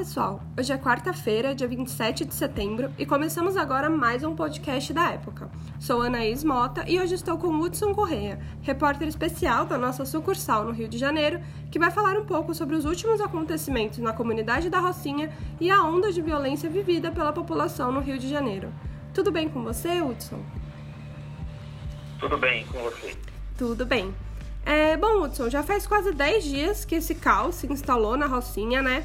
pessoal! Hoje é quarta-feira, dia 27 de setembro, e começamos agora mais um podcast da época. Sou Anaís Mota e hoje estou com Hudson Correia, repórter especial da nossa sucursal no Rio de Janeiro, que vai falar um pouco sobre os últimos acontecimentos na comunidade da Rocinha e a onda de violência vivida pela população no Rio de Janeiro. Tudo bem com você, Hudson? Tudo bem com você. Tudo bem. É, bom, Hudson, já faz quase 10 dias que esse caos se instalou na Rocinha, né?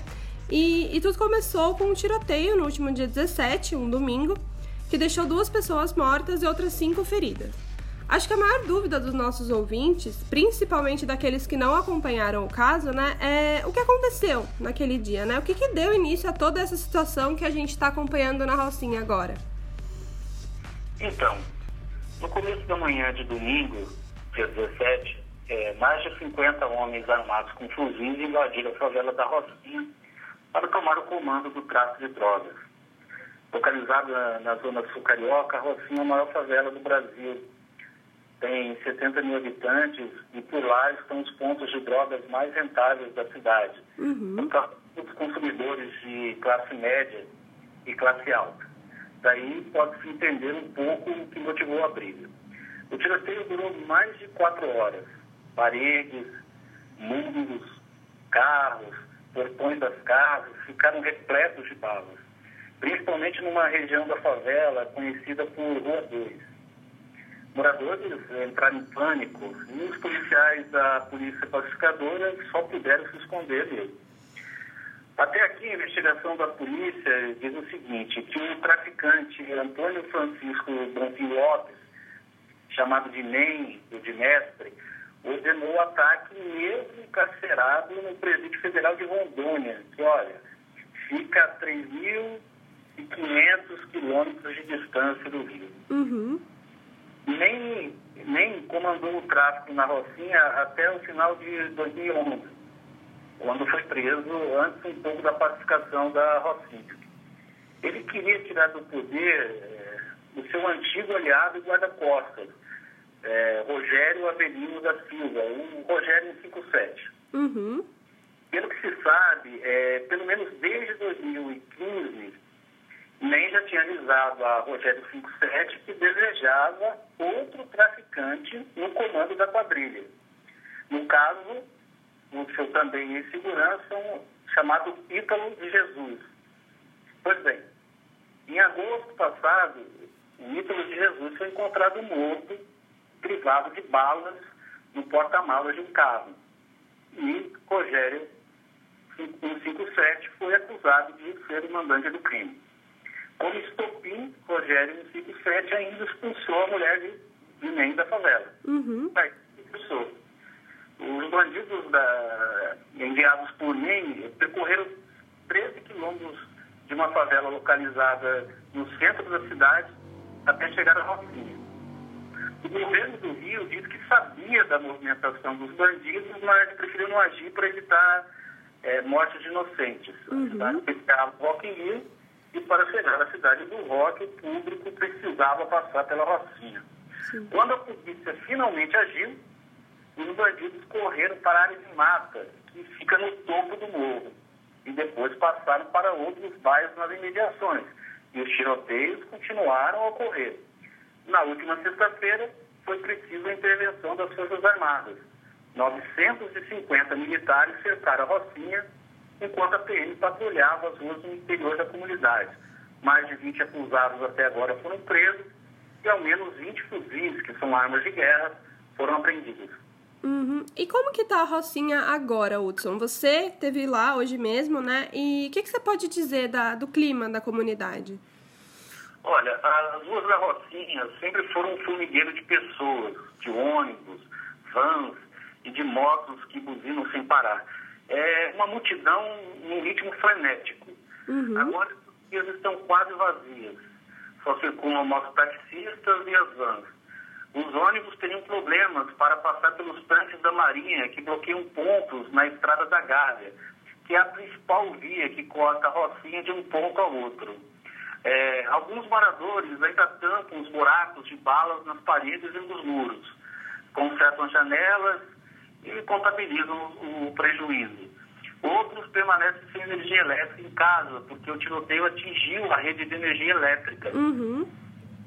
E, e tudo começou com um tiroteio no último dia 17, um domingo, que deixou duas pessoas mortas e outras cinco feridas. Acho que a maior dúvida dos nossos ouvintes, principalmente daqueles que não acompanharam o caso, né, é o que aconteceu naquele dia, né? O que, que deu início a toda essa situação que a gente está acompanhando na Rocinha agora? Então, no começo da manhã de domingo, dia 17, é, mais de 50 homens armados com fuzis invadiram a favela da Rocinha para tomar o comando do tráfico de drogas. Localizada na zona sul carioca, a Rocinha é a maior favela do Brasil. Tem 70 mil habitantes e por lá estão os pontos de drogas mais rentáveis da cidade. Uhum. Os consumidores de classe média e classe alta. Daí pode-se entender um pouco o que motivou a briga. O tiroteio durou mais de quatro horas. Paredes, muros, carros, portões das casas ficaram repletos de balas, principalmente numa região da favela conhecida por Rua 2. Moradores entraram em pânico e os policiais da Polícia Pacificadora só puderam se esconder dele. Até aqui, a investigação da polícia diz o seguinte, que o traficante Antônio Francisco Bonfim Lopes, chamado de NEM, ou de mestre, ordenou o ataque mesmo encarcerado no Presídio Federal de Rondônia, que, olha, fica a 3.500 quilômetros de distância do Rio. Uhum. Nem, nem comandou o tráfico na Rocinha até o final de 2011, quando foi preso antes um pouco da pacificação da Rocinha. Ele queria tirar do poder é, o seu antigo aliado e guarda-costas, é, Rogério Avelino da Silva, o Rogério 57. Uhum. Pelo que se sabe, é, pelo menos desde 2015, nem já tinha avisado a Rogério 57 que desejava outro traficante no comando da quadrilha. No caso, o seu também em segurança, um, chamado Ítalo de Jesus. Pois bem, em agosto passado, o Ítalo de Jesus foi encontrado morto privado de balas no porta-malas de um carro. E Rogério 157 foi acusado de ser o mandante do crime. Como estopim, Rogério 157 ainda expulsou a mulher de, de NEM da favela. Uhum. Aí, expulsou. Os bandidos da, enviados por NEM percorreram 13 quilômetros de uma favela localizada no centro da cidade até chegar a Rocinha. O governo do Rio disse que sabia da movimentação dos bandidos, mas preferiu não agir para evitar é, mortes de inocentes. Uhum. A cidade ficava Rock in Rio e para chegar à cidade do Rock, o público precisava passar pela Rocinha. Sim. Quando a polícia finalmente agiu, os bandidos correram para a área de mata, que fica no topo do morro, e depois passaram para outros bairros nas imediações. E os tiroteios continuaram a ocorrer. Na última sexta-feira, foi preciso a intervenção das Forças Armadas. 950 militares cercaram a Rocinha, enquanto a PM patrulhava as ruas no interior da comunidade. Mais de 20 acusados até agora foram presos e ao menos 20 fuzis, que são armas de guerra, foram apreendidos. Uhum. E como que tá a Rocinha agora, Hudson? Você teve lá hoje mesmo, né? E o que, que você pode dizer da, do clima da comunidade? Olha, as ruas da Rocinha sempre foram um formigueiro de pessoas, de ônibus, vans e de motos que buzinam sem parar. É uma multidão num ritmo frenético. Uhum. Agora as ruas estão quase vazias. Só circulam mototaxistas e as vans. Os ônibus teriam problemas para passar pelos tanques da Marinha, que bloqueiam pontos na Estrada da Gávea, que é a principal via que corta a Rocinha de um ponto ao outro. É, alguns moradores ainda tampam os buracos de balas nas paredes e nos muros, consertam janelas e contabilizam o prejuízo. Outros permanecem sem energia elétrica em casa, porque o tiroteio atingiu a rede de energia elétrica. Uhum.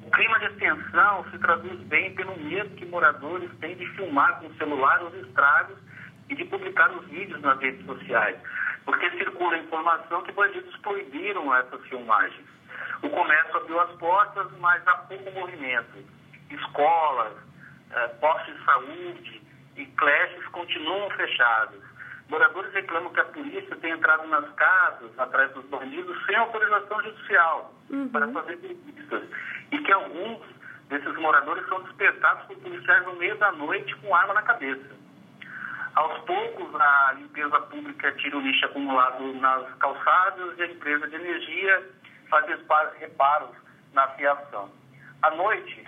O clima de tensão se traduz bem pelo medo que moradores têm de filmar com o celular os estragos e de publicar os vídeos nas redes sociais, porque circula a informação que bandidos proibiram essas filmagens. O comércio abriu as portas, mas há pouco movimento. Escolas, eh, postos de saúde e creches continuam fechados. Moradores reclamam que a polícia tem entrado nas casas atrás dos bandidos sem autorização judicial Uhum. para fazer visitas. E que alguns desses moradores são despertados por policiais no meio da noite com arma na cabeça. Aos poucos, a limpeza pública tira o lixo acumulado nas calçadas e a empresa de energia faz respa- reparos na fiação. À noite,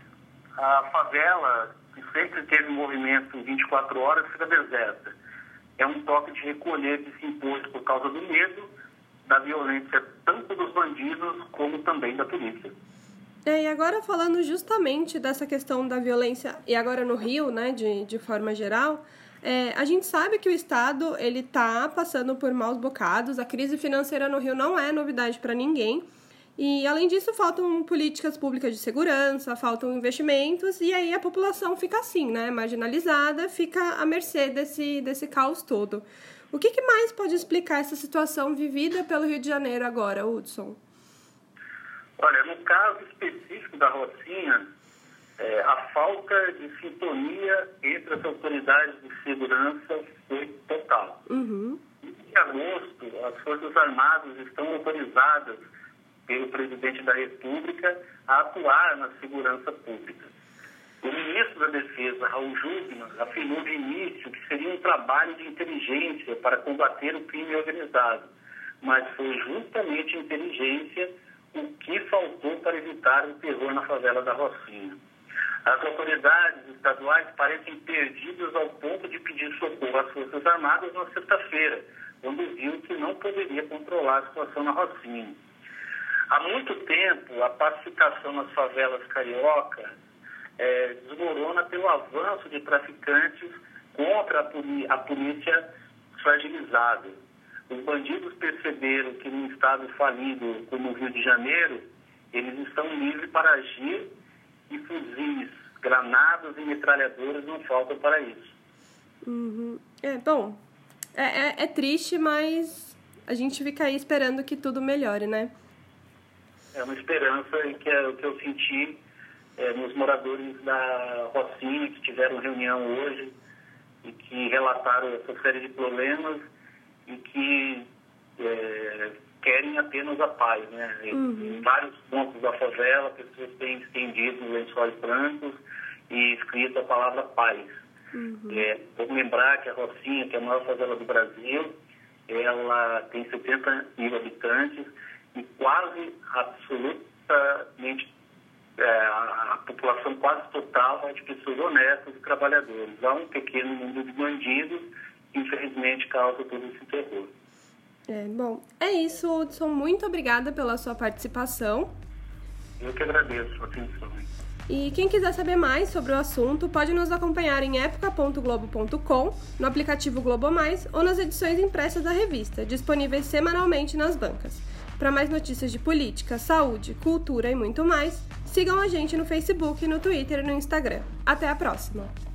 a favela, que sempre teve movimento 24 horas, fica deserta. É um toque de recolher que se impôs por causa do medo da violência tanto dos bandidos como também da polícia. É, e agora falando justamente dessa questão da violência, e agora no Rio, né, de, de forma geral, é, a gente sabe que o Estado ele está passando por maus bocados, a crise financeira no Rio não é novidade para ninguém, e além disso faltam políticas públicas de segurança, faltam investimentos, e aí a população fica assim, né, marginalizada, fica à mercê desse, desse caos todo. O que, que mais pode explicar essa situação vivida pelo Rio de Janeiro agora, Hudson? Olha, no caso específico da Rocinha, é, a falta de sintonia entre as autoridades de segurança foi total. Uhum. Em agosto, as Forças Armadas estão autorizadas pelo presidente da República a atuar na segurança pública. O ministro da Defesa, Raul Jugman, afirmou de início que seria um trabalho de inteligência para combater o crime organizado, mas foi justamente inteligência o que faltou para evitar o terror na favela da Rocinha. As autoridades estaduais parecem perdidas ao ponto de pedir socorro às Forças Armadas na sexta-feira, quando viu que não poderia controlar a situação na Rocinha. Há muito tempo, a pacificação nas favelas carioca é, desmorona pelo avanço de traficantes contra a, a polícia fragilizada. Os bandidos perceberam que num estado falido como o Rio de Janeiro, eles estão livres para agir e fuzis, granadas e metralhadoras não faltam para isso. Uhum. É, bom, é, é, é, triste, mas a gente fica aí esperando que tudo melhore, né? É uma esperança que é o que eu senti é, nos moradores da Rocinha, que tiveram reunião hoje e que relataram essa série de problemas e que é, querem apenas a paz, né? Uhum. Em vários pontos da favela, pessoas têm estendido lençóis brancos e escrito a palavra paz. Uhum. É, vamos lembrar que a Rocinha, que é a maior favela do Brasil, ela tem 70 mil habitantes e quase absolutamente é, a, população quase total é de pessoas honestas e trabalhadores. Há um pequeno número de bandidos que infelizmente causa todo esse terror. É, bom, é isso, Hudson. Muito obrigada pela sua participação. Eu que agradeço a atenção. E quem quiser saber mais sobre o assunto, pode nos acompanhar em época.globo.com, no aplicativo Globo Mais ou nas edições impressas da revista, disponíveis semanalmente nas bancas. Para mais notícias de política, saúde, cultura e muito mais, sigam a gente no Facebook, no Twitter e no Instagram. Até a próxima!